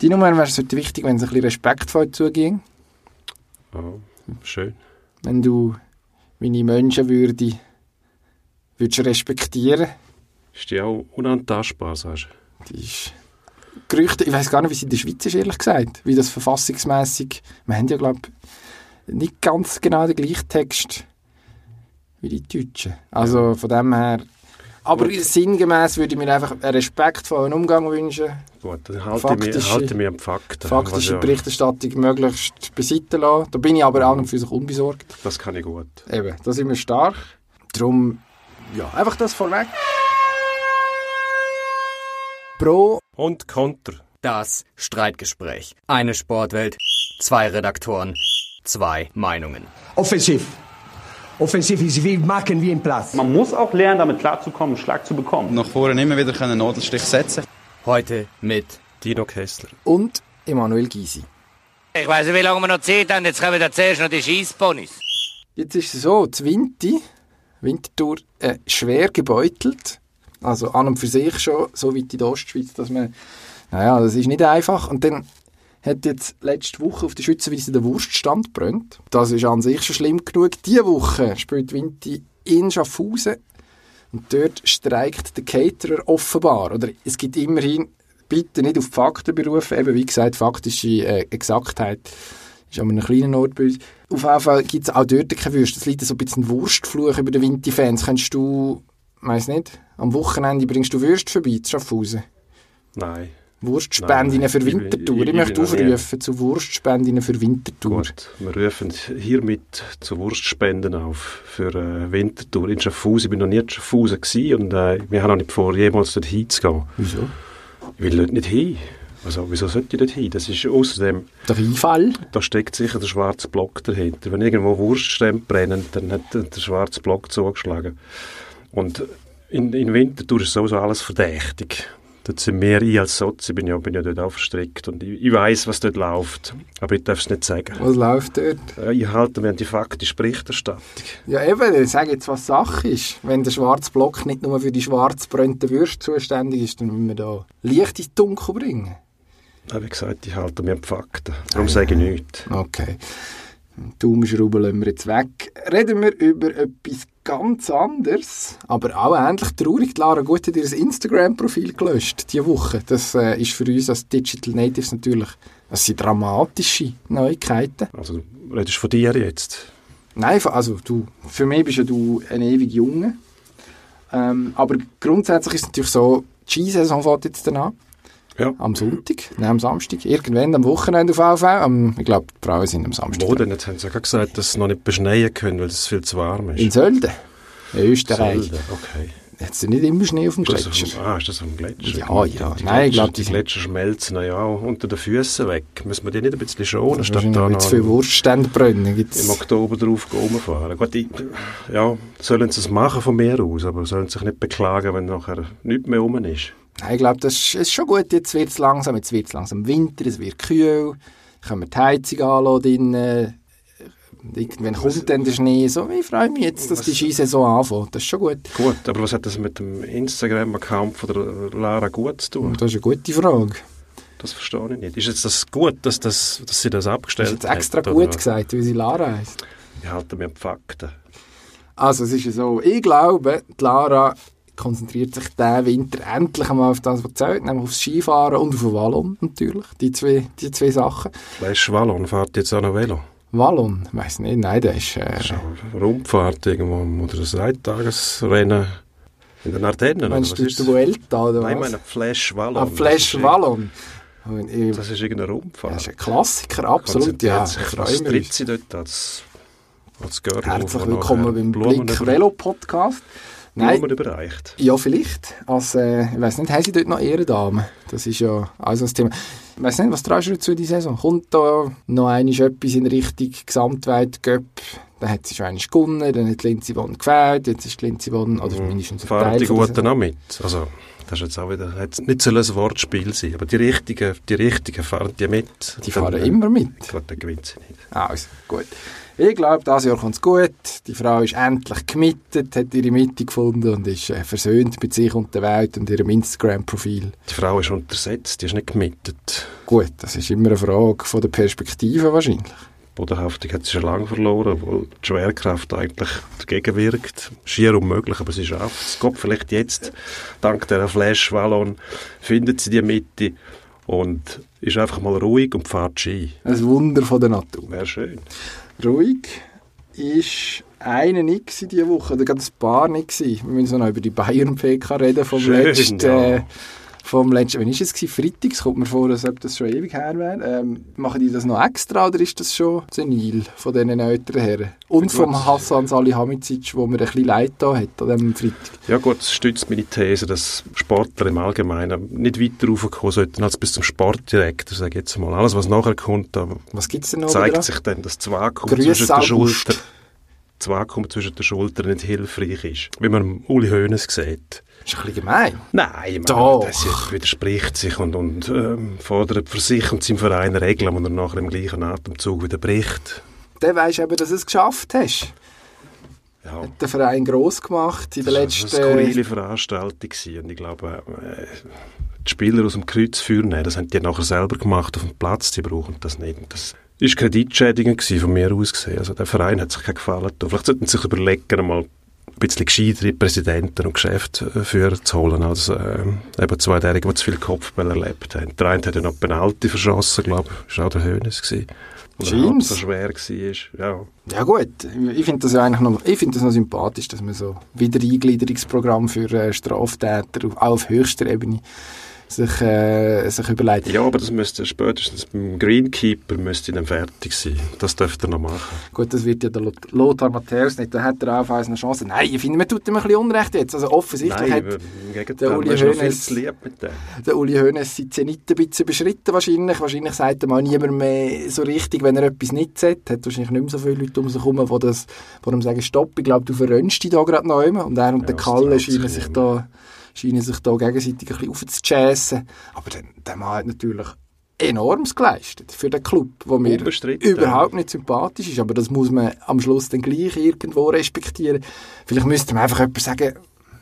Die Nummer wäre es heute wichtig, wenn es ein bisschen respektvoll zuging. Oh, schön. Wenn du meine Menschenwürde würdest respektieren Ist die auch unantastbar, sagst du? Die ist Gerüchte, ich weiß gar nicht, wie es in der Schweiz ist, ehrlich gesagt. Wie das verfassungsmäßig. Wir haben ja, glaube ich, nicht ganz genau den gleichen Text wie die Deutschen. Also von dem her. Aber Gut. sinngemäß würde ich mir einfach einen respektvollen Umgang wünschen. Gut, dann halte ich halte ich mich am Fakten. Faktische Was ja- Berichterstattung möglichst beiseite lassen. Da bin ich aber an und für sich unbesorgt. Das kann ich gut. Eben, da sind wir stark. Darum, ja, einfach das vorweg. Pro Und Konter. Das Streitgespräch. Eine Sportwelt, zwei Redaktoren, zwei Meinungen. Offensiv. Offensiv ist wie machen wie im Platz. Man muss auch lernen, damit klarzukommen, einen Schlag zu bekommen. nach vorne immer wieder einen Nadelstich setzen Heute mit Dino Kessler. und Emanuel Gysi. Ich weiss nicht, wie lange wir noch Zeit haben. Jetzt kommen da zuerst noch die Scheissponys. Jetzt ist es so, die Winti, Winterthur, äh, schwer gebeutelt. Also an und für sich schon so weit in der Ostschweiz, dass man, naja, das ist nicht einfach. Und dann hat jetzt letzte Woche auf der Schützenwiese der Wurststand brennt. Das ist an sich schon schlimm genug. Diese Woche spielt Winti in Schaffhausen und dort streikt der Caterer offenbar. Oder es gibt immerhin, bitte nicht auf die Fakten berufen, eben wie gesagt, faktische äh, Exaktheit ist an einem kleinen Ort bei uns. Auf jeden Fall gibt es auch dort keine Würste. Es liegt so ein bisschen Wurstfluch über den Winti-Fans. Könntest du, weiss nicht, am Wochenende bringst du Würste vorbei zu Schaffhausen? Nein. Wurstspenden Nein, für Winterthur. Ich, ich- ich möchte aufrufen zu Wurstspenden für Winterthur. Gut, wir rufen hiermit zu Wurstspenden auf für äh, Winterthur in Schaffhausen. Ich bin noch nie in Schaffhausen und äh, wir haben noch nicht vor, jemals dort hinzugehen. Wieso? Ich will dort nicht hin. Also, wieso sollte ich dort hin? Das ist außerdem, Der Einfall? da steckt sicher der schwarze Block dahinter. Wenn irgendwo Wurststände brennen, dann hat der der schwarze Block zugeschlagen. Und in, in Winterthur ist sowieso alles verdächtig. Dort sind wir, ich als Sozi, bin ja, bin ja dort auch verstrickt und ich, ich weiß, was dort läuft, aber ich darf es nicht sagen. Was läuft dort? Ich halte mich an die faktische Berichterstattung. Ja eben, ich sage jetzt, was Sache ist. Wenn der schwarze Block nicht nur für die schwarz brennten Würste zuständig ist, dann müssen wir da Licht ins Dunkel bringen. Ja, Wie gesagt, ich halte mich an die Fakten. Darum sage ich nichts. Okay. Daumenschrauben lassen wir jetzt weg. Reden wir über etwas ganz anderes, aber auch ähnlich traurig. Lara Gut hat ihr Instagram-Profil gelöscht diese Woche. Das äh, ist für uns als Digital Natives natürlich das sind dramatische Neuigkeiten. Also, du redest von dir jetzt. Nein, also du, für mich bist ja du ein ewig Junge. Ähm, aber grundsätzlich ist es natürlich so, die Skisaison fängt jetzt dann an. Ja. Am Sonntag, nein, am Samstag. Irgendwann am Wochenende auf AV. Am, ich glaube, die Frauen sind am Samstag. Wo denn? Jetzt haben sie ja gesagt, dass sie noch nicht beschneien können, weil es viel zu warm ist. In Sölden. In Österreich. Sölden, okay. Jetzt nicht immer Schnee auf dem Ist auf Gletscher. Ah, ist das auf dem Gletscher? Ja, ja. Die Nein, ich die sind- Gletscher schmelzen ja unter den Füßen weg. Müssen wir die nicht ein bisschen schonen, statt da noch zu viel Wurststände brennen. Gibt's. im Oktober drauf rumfahren? Gut, ich, ja, sollen sie es machen von mir aus, aber sollen sich nicht beklagen, wenn nachher nichts mehr rum ist. Nein, ich glaube, das ist, schon gut. Jetzt wird es langsam, jetzt wird es langsam Winter, es wird kühl. Können wir die Heizung anlassen drinnen. Irgendwann kommt dann der Schnee. So, ich freue mich jetzt, dass die Skisaison anfängt. Das ist schon gut. Gut, aber was hat das mit dem Instagram-Account von der Lara gut zu tun? Das ist eine gute Frage. Das verstehe ich nicht. Ist jetzt das gut, dass, das, dass sie das abgestellt ist jetzt extra hat, gut oder? gesagt, weil sie Lara heisst. Ich halte an die Fakten. Also, es ist ja so. Ich glaube, die Lara konzentriert sich diesen Winter endlich einmal auf das, was zählt, nämlich aufs Skifahren und auf den Wallon natürlich. Die zwei, die zwei Sachen. Flash Wallon fährt jetzt auch noch Velo. Wallon, ich weiss nicht, nein, der ist... Äh, Das ist Rundfahrt irgendwo oder ein Eintagesrennen in den Ardennen. oder meinst was du der? Vuelta oder Nein, ich was? meine Flash Wallon. Ah, Flash Wallon. Ich- Das ist irgendeine Rundfahrt. Das ist ein Klassiker, absolut, ja. Tritt uns. sie dort als, Herzlich willkommen nachher beim Blick Velo Podcast. Blumen Nein, überreicht. ja, vielleicht. Als, äh, ich weiss nicht, haben sie dort noch Ehrendamen? Das ist ja also das Thema. Ich weiss nicht, was traust du zu die Saison? Kommt da noch einmal etwas in Richtung Gesamtweit Göpp Dann hat sie schon einmal gewonnen, dann hat Lindsay Vonn gefällt, jetzt ist Lindsay Vonn, oder mindestens ein Fahren Teil die von der Guten auch mit. Also, das ist jetzt auch wieder, hat nicht so ein Wortspiel sein, aber die Richtigen, die Richtigen fahren die mit. Die Dann, fahren äh, immer mit. Ich glaube, dann gewinnt sie nicht. Also, gut. Ich glaube, dieses Jahr kommt es gut. Die Frau ist endlich gemietet, hat ihre Mitte gefunden und ist äh, versöhnt mit sich und der Welt und ihrem Instagram-Profil. Die Frau ist untersetzt, die ist nicht gemietet. Gut, das ist immer eine Frage von der Perspektive wahrscheinlich. Die Bodenhaftung hat sie schon lange verloren, obwohl die Schwerkraft eigentlich dagegen wirkt. Schier unmöglich, aber sie schafft es. Gott, vielleicht jetzt, dank dieser Flash-Wallon, findet sie die Mitte und ist einfach mal ruhig und fährt Ski. Ein Wunder von der Natur. Wäre schön. Ruhig ist einer nicht diese Woche, oder gerade ein paar nicht. Wir müssen noch über die Bayern-PK reden vom Schön, letzten... ja. Vom letzten, wann ist es? Freitag, es kommt mir vor, als ob das schon ewig her wäre. Ähm, machen die das noch extra oder ist das schon senil von diesen älteren Herren? Und vom Gut. Hassan Salihamidzic, wo mir ein bisschen leid da hat an diesem Freitag. Ja gut, das stützt meine These, dass Sportler im Allgemeinen nicht weiter raufkommen sollten als bis zum Sportdirektor, sage ich jetzt mal. Alles, was nachher kommt, Was gibt es denn noch? zeigt dran? sich dann, dass das Vakuum Grüß zwischen der. Schulter das Vakuum zwischen den Schultern nicht hilfreich ist. Wie man Uli Hoeneß sieht. Ist ein bisschen gemein. Nein, Doch. das widerspricht sich und, und ähm, fordert für sich und seinen Verein Regeln, die er nachher im gleichen Atemzug wieder bricht. Dann weisst du eben, dass du es geschafft hast. Ja, Den Verein gross gemacht in das letzten... war eine skurrile Veranstaltung gewesen. und ich glaube, äh, die Spieler aus dem Kreuz führen, das haben die nachher selber gemacht auf dem Platz, die brauchen das nicht. Das ist kreditschädigend gewesen, von mir aus gesehen. Also der Verein hat sich keinen Gefallen getan. Vielleicht sollten sie sich überlegen, mal ein bisschen gescheitere Präsidenten und Geschäftsführer zu holen, als äh, eben Zweijährige, die zu viel Kopfball erlebt haben. Der eine hat ja noch Penalty verschossen, glaube ich, das war auch der Hönes gewesen. Und Scheint's. so schwer war. Ja. Ja gut, ich finde das ja eigentlich noch, ich finde das noch sympathisch, dass man so Wiedereingliederungsprogramm für äh, Straftäter auf- auf höchster Ebene sich, äh, sich überlegt. ja, aber das müsste spätestens beim Greenkeeper müsste dann fertig sein. Das dürfte er noch machen. Gut, das wird ja der Lot- Lothar Matthäus nicht, da hat er auch eine Chance. Nein, ich finde, man tut ihm ein bisschen Unrecht jetzt. Also offensichtlich Nein, hat im Gegenteil, der Uli Hoeneß- der Uli Hoeneß sein Zenit ein bisschen überschritten wahrscheinlich. Wahrscheinlich sagt er mal niemand mehr so richtig, wenn er etwas nicht sagt. Hat wahrscheinlich nicht mehr so viele Leute um sich herum, die das, die ihm sagen, stopp, ich glaube, du verrönnst dich da gerade noch immer. Und er und der das Kalle scheinen sich da, scheinen sich da gegenseitig ein bisschen aufzuchassen. Aber der, der Mann hat natürlich enormes geleistet für den Club, wo mir überhaupt nicht sympathisch ist. Aber das muss man am Schluss dann gleich irgendwo respektieren. Vielleicht müsste man einfach jemand sagen,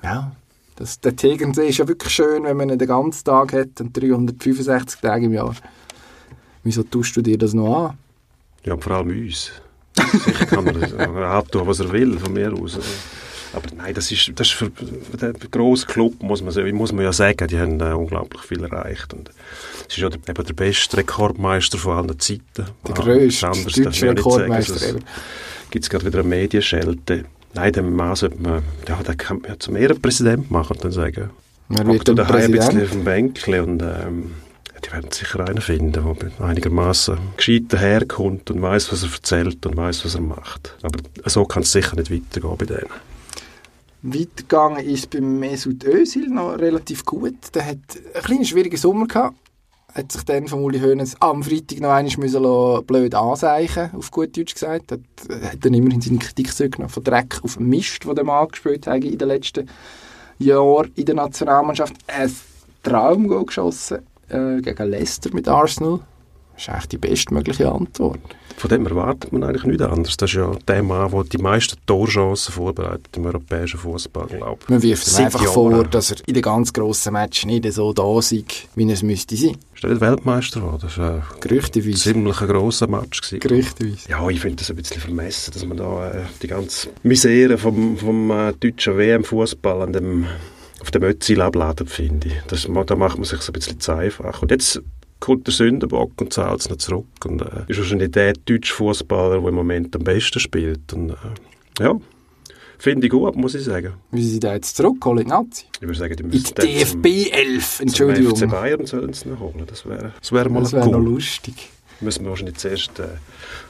ja, das, der Tegernsee ist ja wirklich schön, wenn man ihn den ganzen Tag hat und 365 Tage im Jahr. Wieso tust du dir das noch an? Ja, vor allem uns. Sicher kann er er antun, was er will, von mir aus. Aber nein, das ist, das ist für den grossen Club, muss man, muss man ja sagen, die haben äh, unglaublich viel erreicht. Und es ist ja der, eben der beste Rekordmeister von allen Zeiten. Der Ah, grösste anders deutsche Rekordmeister Gibt es gerade wieder eine Medienschelte. Nein, den Mann sollte man, ja, den kann man ja zum Ehrenpräsident machen und dann sagen, Hock wird dann ein bisschen auf dem Bänkchen und ähm, die werden sicher einen finden, der einigermaßen gescheit daherkommt und weiß, was er erzählt und weiß, was er macht. Aber so kann es sicher nicht weitergehen bei denen. Weitergegangen ist beim Mesut Özil noch relativ gut. Der hat einen kleinen schwierigen Sommer gehabt. Hat sich dann von Uli Hoeneß am Freitag noch einmal müssen lassen, blöd anseichen, auf gut Deutsch gesagt. Hat, hat dann immerhin seine Kritik zurückgenommen von Dreck auf Mist, den der Mann gespielt hat in den letzten Jahren in der Nationalmannschaft. Ein Traumgoal geschossen äh, gegen Leicester mit Arsenal. Das ist eigentlich die bestmögliche Antwort. Von dem erwartet man eigentlich nichts anderes. Das ist ja der Mann, der die meisten Torchancen vorbereitet im europäischen Fußball, glaube. Man wirft ihm einfach Jahren. vor, dass er in den ganz grossen Matches nicht so da sei, wie es müsste sein. Ist er nicht Weltmeister geworden? Das war ein ziemlich grosser Match. Gewesen. Gerüchteweise. Ja, ich finde das ein bisschen vermessen, dass man da äh, die ganze Misere vom, vom äh, deutschen WM-Fußball an dem, auf dem Ötzil abladet, finde ich. Das, da macht man sich so ein bisschen zu einfach. Und jetzt kommt der Sündenbock und zahlt es noch zurück. Und äh, ist wahrscheinlich der deutsche Fußballer, der im Moment am besten spielt. Und äh, ja, finde ich gut, muss ich sagen. Wie sie da jetzt zurückholen in die Nazi? Ich würde sagen, die In müssen die DFB 11, Entschuldigung. Zum FC Bayern sollen sie noch holen. Das wäre das wär mal Das wäre noch lustig. Müssen wir wahrscheinlich zuerst den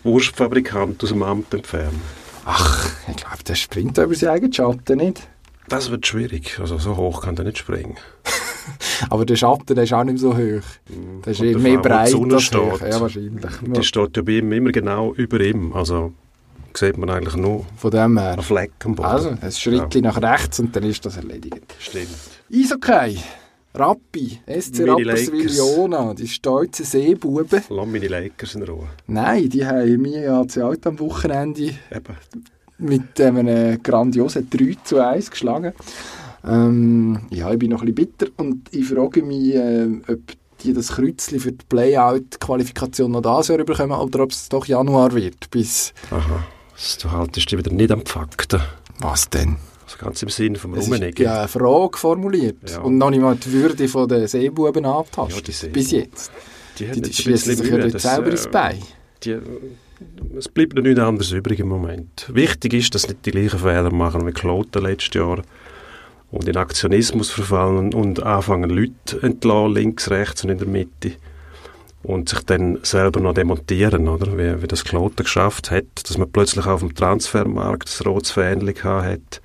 Wurstfabrikant aus dem Amt entfernen. Ach, ich glaube, der springt über seinen eigenen Schatten nicht. Das wird schwierig. Also so hoch kann der nicht springen. Aber der Schatten der ist auch nicht so hoch. Der ist mehr die breit als hoch. steht. Ja, wahrscheinlich. Die steht ja bei ihm immer genau über ihm. Also sieht man eigentlich nur Von dem her. einen Fleck am Boden. Also, ein Schrittchen nach rechts und dann ist das erledigt. Stimmt. Eishockey. Rappi, SC Rapperswil. Jona, die stolzen Seebuben. Lass meine Lakers in Ruhe. Nein, die haben mir AC Alt am Wochenende Eben. mit einem grandiosen 3 zu 1 geschlagen. Ähm, ja, ich bin noch ein bisschen bitter und ich frage mich, äh, ob die das Kreuzchen für die Playout-Qualifikation noch dieses Jahr bekommen oder ob es doch Januar wird. Bis Aha. Du haltest dich wieder nicht am Fakten. was denn? Also ganz im Sinne vom Rummeniggen. ja eine Frage formuliert Ja. und noch nicht mal die Würde von der Seebuben angetastet. Ja, Seebuben. Bis jetzt. Die, Die, die sich ja dort das, selber äh, ins Bein. die, es bleibt noch nichts anderes übrig im Moment. Wichtig ist, dass nicht die gleichen Fehler machen wie Kloten letztes Jahr und in Aktionismus verfallen und anfangen Leute entlassen, links, rechts und in der Mitte. Und sich dann selber noch demontieren, oder? Wie, wie das Kloten geschafft hat, dass man plötzlich auf dem Transfermarkt das rotes Fähnchen hat.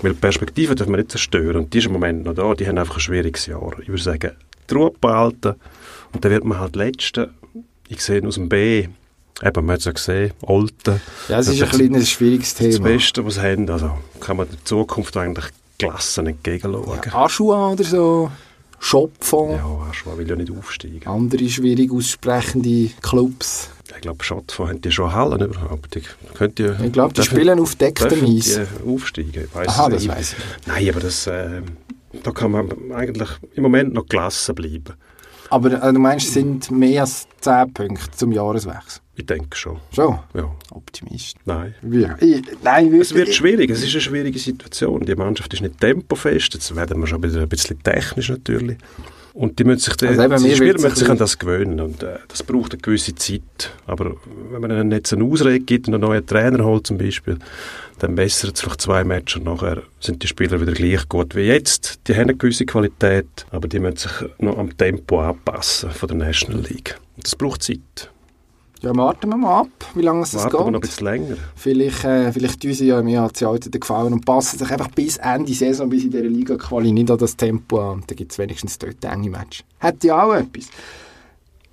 Weil die Perspektive dürfen wir nicht zerstören. Und die ist im Moment noch da, die haben einfach ein schwieriges Jahr. Ich würde sagen, die Ruhe behalten. Und dann wird man halt Letzte, ich sehe aus dem B, eben, man hat es ja gesehen, Olten, Ja, es ist ein, das- ein schwieriges das Thema. Beste, was sie haben, also kann man der Zukunft eigentlich gelassen entgegenschauen. Ja, Aschua oder so, Schopfond, Ja, Aschwa will ja nicht aufsteigen. andere schwierig aussprechende Clubs. Ich glaube, Schottfonds haben die schon Hallen überhaupt. Die, könnt ihr, Ich glaube, die spielen auf decktem Eis. aufsteigen? Ich weiss Aha, das weiss ich. Nein, aber das, äh, da kann man eigentlich im Moment noch gelassen bleiben. Aber äh, du meinst, es sind mehr als 10 Punkte zum Jahreswechsel? Ich denke schon. Schon? Ja, Optimist. nein. Ja. Ich, nein, wirklich. Es wird schwierig, es ist eine schwierige Situation. Die Mannschaft ist nicht tempofest, jetzt werden wir schon wieder ein bisschen technisch natürlich. Und die müssen sich, die, Also die Spieler müssen sich an das gewöhnen und äh, das braucht eine gewisse Zeit. Aber wenn man ihnen jetzt eine Ausrede gibt und einen neuen Trainer holt zum Beispiel, dann bessert es vielleicht zwei Matches und nachher sind die Spieler wieder gleich gut wie jetzt. Die haben eine gewisse Qualität, aber die müssen sich noch am Tempo anpassen von der National League. Und das braucht Zeit. Ja, warten wir mal ab, wie lange es das Warten wir noch ein geht. bisschen länger. Vielleicht, äh, vielleicht tun sie ja im EHC Alten gefallen und passen sich einfach bis Ende Saison, bis in dieser Liga-Quali nicht an das Tempo an. Und dann gibt es wenigstens dort enge Match. Hätte ja auch etwas.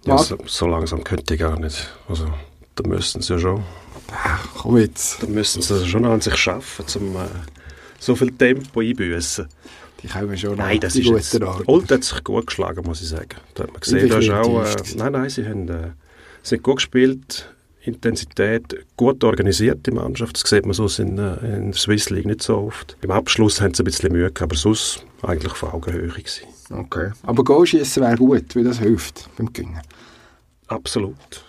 Ja, so, so langsam könnte ich gar nicht. Also, da müssten sie ja schon. Ach, komm jetzt. Da müssen sie schon an sich schaffen, um äh, so viel Tempo einbüßen. Die kommen schon. Nein, das die ist guten Arbeit. Old hat sich gut geschlagen, muss ich sagen. Da hat man gesehen, da ist auch... Äh, nein, nein, sie haben, äh, sie haben gut gespielt, Intensität, gut organisierte Mannschaft. Das sieht man so in, äh, in der Swiss League nicht so oft. Im Abschluss haben sie ein bisschen Mühe gehabt, aber sonst eigentlich auf Augenhöhe gewesen. Okay. Aber Goalschießen wäre gut, weil das hilft beim Gewinnen. Absolut.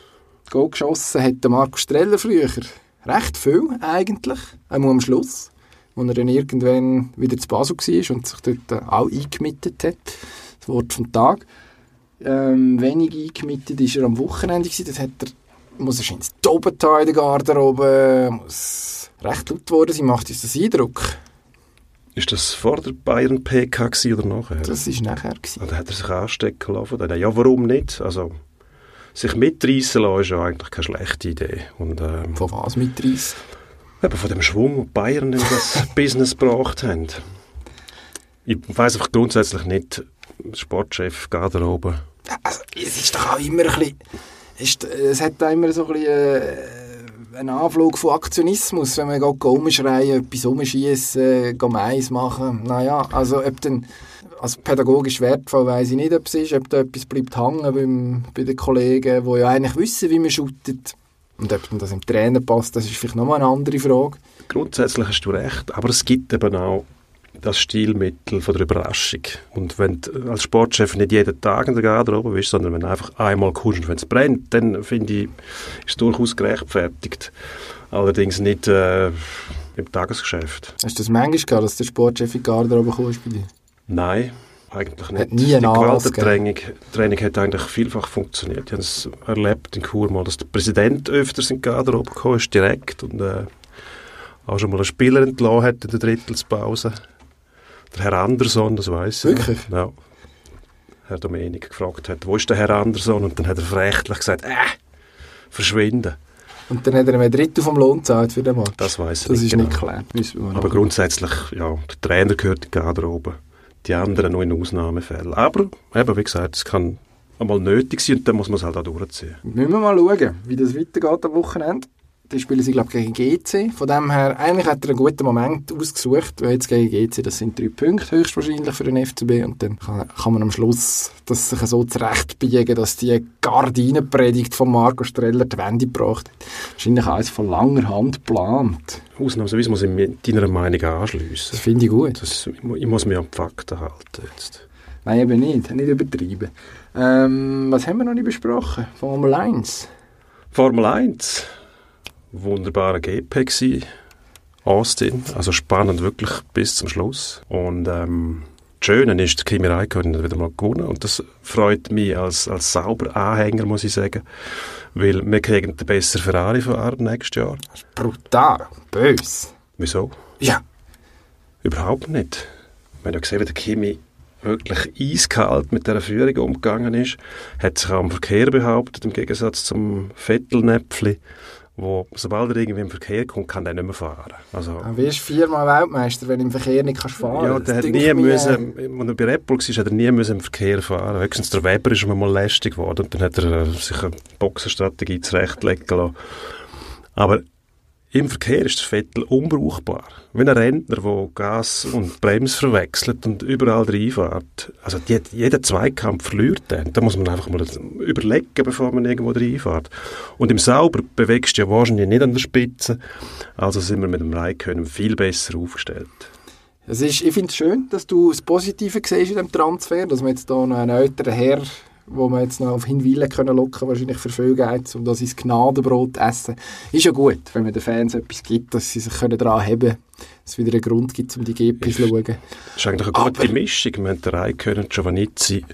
Goal geschossen hat der Marco Streller früher. Recht viel eigentlich, einmal am Schluss, wo er dann irgendwann wieder zu Basel war und sich dort äh, auch eingemietet hat. Das Wort vom Tag. Ähm, wenig eingemietet war er am Wochenende. Gewesen. Das hat er, muss er ins Dobental in der Garderobe, muss recht laut worden sein. Macht uns das Eindruck? Ist das vor der Bayern PK oder nachher? Das war nachher. Gewesen. Dann hat er sich anstecken lassen. Ja, warum nicht? Also, sich mitreißen lassen ist ja eigentlich keine schlechte Idee. Und ähm, Von was mitreißen? eben von dem Schwung, den Bayern in das Business gebracht haben. Ich weiss einfach grundsätzlich nicht, Sportchef, Garderobe. Also, es ist doch auch immer ein bisschen, ist, es hat auch immer so ein bisschen äh, einen Anflug von Aktionismus, wenn man geht rumschreien, etwas rumschießen, äh, Mais machen. Naja, also ob dann, also pädagogisch wertvoll weiss ich nicht, ob es ist, ob da etwas bleibt hängen beim, bei den Kollegen, die ja eigentlich wissen, wie man shootet. Und ob das im Trainer passt, das ist vielleicht nochmal eine andere Frage. Grundsätzlich hast du recht, aber es gibt eben auch das Stilmittel von der Überraschung. Und wenn du als Sportchef nicht jeden Tag in der Garderobe bist, sondern wenn du einfach einmal kommst und wenn es brennt, dann finde ich, ist es durchaus gerechtfertigt. Allerdings nicht äh, im Tagesgeschäft. Hast du das manchmal gehabt, dass der Sportchef in die Garderobe kam bei dir? Nein, eigentlich nicht. Hat nie einen Die Gewaltentraining Training hat eigentlich vielfach funktioniert. Ich habe es erlebt in Chur mal, dass der Präsident öfters in die Garderobe gekommen ist, direkt, und äh, auch schon mal einen Spieler entlassen hat in der Drittelspause. Der Herr Anderson, das weiß ich. Wirklich? Ja. Herr Domenik gefragt hat, wo ist der Herr Anderson? Und dann hat er verächtlich gesagt, äh, verschwinden. Und dann hat er ihm ein Drittel vom Lohn gezahlt für den Match. Das weiß ich Das nicht ist genau. nicht klar. Aber grundsätzlich, ja, der Trainer gehört in die Garderobe. Die anderen nur in Ausnahmefällen. Aber, eben, wie gesagt, es kann einmal nötig sein und dann muss man es halt auch durchziehen. Müssen wir mal schauen, wie das weitergeht am Wochenende. Dann spielen sie, glaube ich, gegen GC. Von dem her, eigentlich hat er einen guten Moment ausgesucht, weil jetzt gegen GC, das sind drei Punkte höchstwahrscheinlich für den FCB und dann kann, kann man am Schluss das sich so zurechtbiegen, dass die Gardinenpredigt von Marco Streller die Wende gebracht hat. Wahrscheinlich alles von langer Hand geplant. Ausnahmsweise muss ich mich deiner Meinung anschliessen. Das finde ich gut. Das, ich mu- ich muss mich an die Fakten halten jetzt. Nein, eben nicht. Nicht übertrieben. Ähm, was haben wir noch nicht besprochen? Formel 1. Formel 1. Wunderbarer GP gsi. Austin. Also spannend wirklich bis zum Schluss. Und ähm, das Schöne ist, der Kimi Räikkönen wieder mal gewonnen. Und das freut mich als, als sauber Anhänger, muss ich sagen. Weil wir kriegen den besseren Ferrari-Fahrer nächstes Jahr. Brutal. Bös. Wieso? Ja. Überhaupt nicht. Wir haben ja gesehen, wie der Kimi wirklich eiskalt mit dieser Führung umgegangen ist. Hat sich auch im Verkehr behauptet, im Gegensatz zum Vettelnäpfli, wo sobald er irgendwie im Verkehr kommt, kann er nicht mehr fahren. Also, Du wirst viermal Weltmeister, wenn du im Verkehr nicht kannst fahren ja, kannst. der hat nie müssen, als er bei Red Bull war, hat er nie müssen im Verkehr fahren. Höchstens der Weber ist mal lästig geworden und dann hat er äh, sich eine Boxenstrategie zurechtlegen lassen. Aber im Verkehr ist der Vettel unbrauchbar. Wie ein Rentner, der Gas und Bremse verwechselt und überall reinfährt. Also die, jeden Zweikampf verliert er. Da muss man einfach mal überlegen, bevor man irgendwo reinfährt. Und im Sauber bewegst du ja wahrscheinlich nicht an der Spitze. Also sind wir mit dem Raikkonen viel besser aufgestellt. Es ist, ich finde es schön, dass du das Positive siehst in diesem Transfer, dass wir jetzt hier noch einen älteren Herr, wo wir jetzt noch auf Hinweilen können locken, wahrscheinlich für viel Geld, um das ins Gnadenbrot essen. Ist ja gut, wenn man den Fans etwas gibt, dass sie sich können daran haben können, dass es wieder einen Grund gibt, um die GP zu schauen. Das ist eigentlich eine gute Aber- Mischung. Wir haben den Raikkonen, Giovannizzi,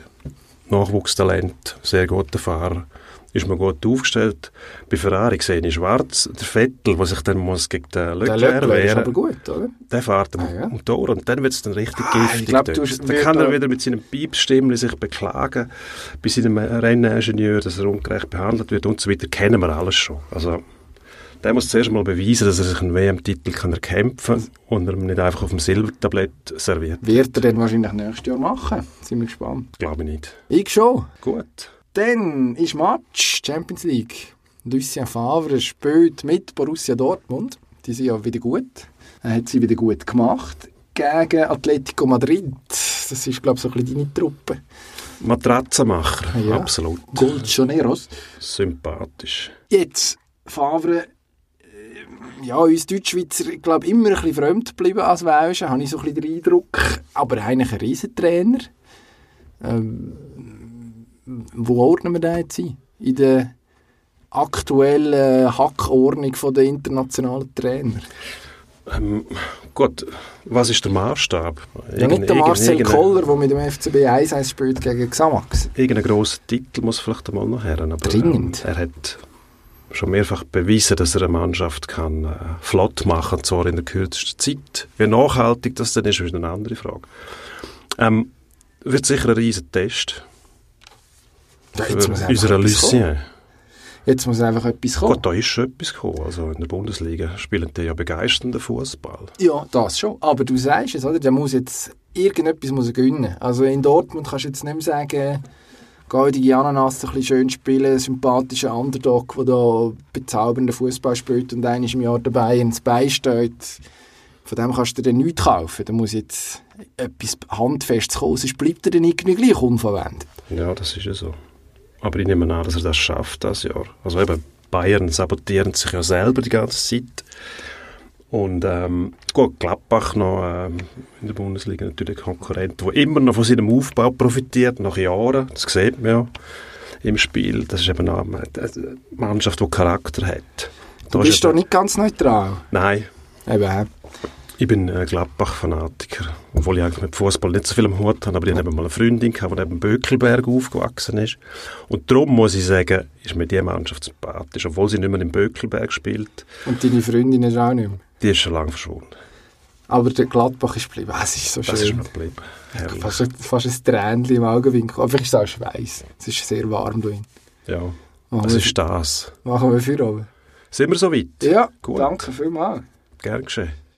Nachwuchstalent, sehr guter Fahrer, ist man gut aufgestellt. Bei Ferrari sehe ich schwarz, der Vettel, der sich dann muss gegen den Der Leclerc Leclerc ist wehren aber gut, oder? der fährt am, Ah, ja. Tor und dann wird es dann richtig Ah, ich giftig. glaub, hast- dann kann er wieder mit seinem Piepstimmel sich beklagen bei seinem Renningenieur, dass er ungerecht behandelt wird und so weiter. Kennen wir alles schon. Also, der muss zuerst mal beweisen, dass er sich einen WM-Titel kann erkämpfen kann und er nicht einfach auf dem Silbertablett serviert. Wird er dann wahrscheinlich nächstes Jahr machen. Sind wir gespannt. Glaube ich nicht. Ich schon. Gut. Dann ist Match, Champions League. Lucien Favre spielt mit Borussia Dortmund. Die sind ja wieder gut. Er hat sie wieder gut gemacht. Gegen Atletico Madrid. Das ist, glaube ich, so ein bisschen deine Truppe. Matratzenmacher, Ja. absolut. Golchoneros. Sympathisch. Jetzt, Favre, äh, ja, uns Deutschschweizer, ich glaube, immer ein bisschen fremd geblieben als Welschen, habe ich so ein bisschen den Eindruck. Aber eigentlich ein Riesentrainer. Ähm, wo ordnen wir den jetzt ein? In der aktuellen Hackordnung der internationalen Trainer. Ähm, gut, was ist der Maßstab? Ja, nicht der Marcel Koller, der mit dem FCB 1-1 spielt gegen Xamax. Irgendein grosser Titel muss vielleicht einmal noch her. Aber Dringend. Ähm, er hat schon mehrfach bewiesen, dass er eine Mannschaft kann äh, flott machen, und zwar in der kürzesten Zeit. Wie nachhaltig das dann ist, ist eine andere Frage. Ähm, wird sicher ein riesen Test Für jetzt muss. Lucien. Jetzt muss einfach etwas kommen. Gut, da ist schon etwas gekommen. Also in der Bundesliga spielen die ja begeisternden Fußball. Ja, das schon. Aber du sagst es, oder? Der muss jetzt, irgendetwas muss er gewinnen. Also in Dortmund kannst du jetzt nicht mehr sagen, goldige Ananas ein bisschen schön spielen, ein sympathischer Underdog, der da bezaubernden Fußball spielt und einmal im Jahr dabei ins Bein steht. Von dem kannst du dir nichts kaufen. Da muss jetzt etwas Handfestes kommen, sonst bleibt er dann irgendwie gleich unverwendet. Ja, das ist ja so. Aber ich nehme an, dass er das schafft das Jahr. Also eben, Bayern sabotieren sich ja selber die ganze Zeit. Und ähm, gut, Gladbach noch ähm, in der Bundesliga natürlich Konkurrent, der immer noch von seinem Aufbau profitiert, nach Jahren. Das sieht man ja im Spiel. Das ist eben eine Mannschaft, die Charakter hat. Du Da bist ist da eben- nicht ganz neutral. Nein, Eben? Ich bin äh, Gladbach-Fanatiker, obwohl ich eigentlich mit Fußball nicht so viel am Hut habe, aber ich eben mal eine Freundin, gehabt, die neben Bökelberg aufgewachsen ist. Und darum muss ich sagen, ist mir diese Mannschaft sympathisch, obwohl sie nicht mehr im Bökelberg spielt. Und deine Freundin ist auch nicht mehr. Die ist schon lange verschwunden. Aber der Gladbach ist geblieben. Ah, Es ist so Das ist schön. mir geblieben. Herrlich. Fast, ein- fast ein Tränchen im Augenwinkel. Aber vielleicht ist es auch Schweiß. Es ist sehr warm drin. Ja, das wir, ist das. machen wir für oben. Sind wir so weit? Ja, Gut. danke vielmals. Gern geschehen.